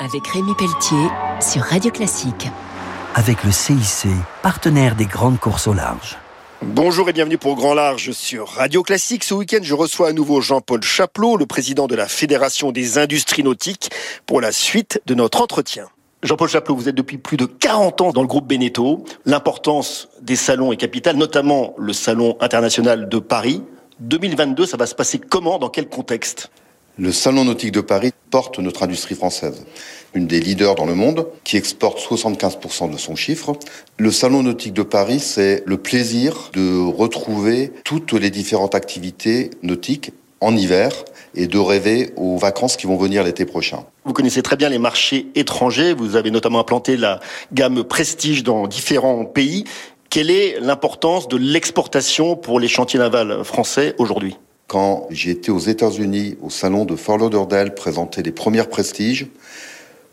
Avec Rémi Pelletier sur Radio Classique. Avec le CIC, partenaire des grandes courses au large. Bonjour et bienvenue pour Grand Large sur Radio Classique. Ce week-end, je reçois à nouveau Jean-Paul Chaplot, le président de la Fédération des industries nautiques, pour la suite de notre entretien. Jean-Paul Chaplot, vous êtes depuis plus de 40 ans dans le groupe Beneteau. L'importance des salons est capitale, notamment le Salon international de Paris. 2022, ça va se passer comment? Dans quel contexte? Le Salon nautique de Paris porte notre industrie française, une des leaders dans le monde, qui exporte 75% de son chiffre. Le Salon nautique de Paris, c'est le plaisir de retrouver toutes les différentes activités nautiques en hiver et de rêver aux vacances qui vont venir l'été prochain. Vous connaissez très bien les marchés étrangers, vous avez notamment implanté la gamme Prestige dans différents pays. Quelle est l'importance de l'exportation pour les chantiers navals français aujourd'hui? Quand j'ai été aux États-Unis au salon de Fort Lauderdale présenter les premières prestiges,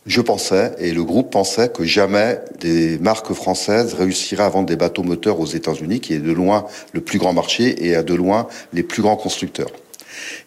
je pensais, et le groupe pensait, que jamais des marques françaises réussiraient à vendre des bateaux moteurs aux États-Unis, qui est de loin le plus grand marché et à de loin les plus grands constructeurs.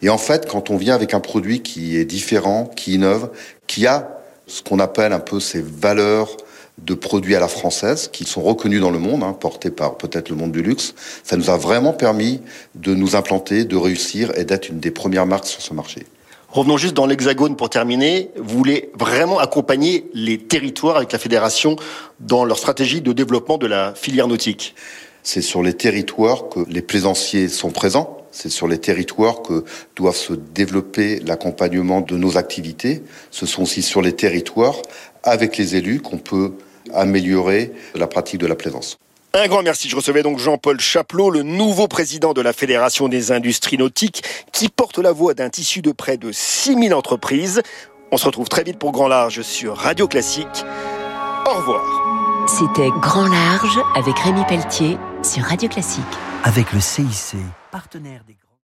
Et en fait, quand on vient avec un produit qui est différent, qui innove, qui a ce qu'on appelle un peu ces valeurs de produits à la française qui sont reconnus dans le monde, hein, portés par peut-être le monde du luxe. Ça nous a vraiment permis de nous implanter, de réussir et d'être une des premières marques sur ce marché. Revenons juste dans l'Hexagone pour terminer. Vous voulez vraiment accompagner les territoires avec la fédération dans leur stratégie de développement de la filière nautique? C'est sur les territoires que les plaisanciers sont présents. C'est sur les territoires que doivent se développer l'accompagnement de nos activités. Ce sont aussi sur les territoires, avec les élus, qu'on peut améliorer la pratique de la plaisance. Un grand merci. Je recevais donc Jean-Paul Chaplot, le nouveau président de la Fédération des industries nautiques, qui porte la voix d'un tissu de près de 6000 entreprises. On se retrouve très vite pour Grand Large sur Radio Classique. Au revoir. C'était Grand Large avec Rémi Pelletier sur Radio Classique. Avec le CIC, partenaire des.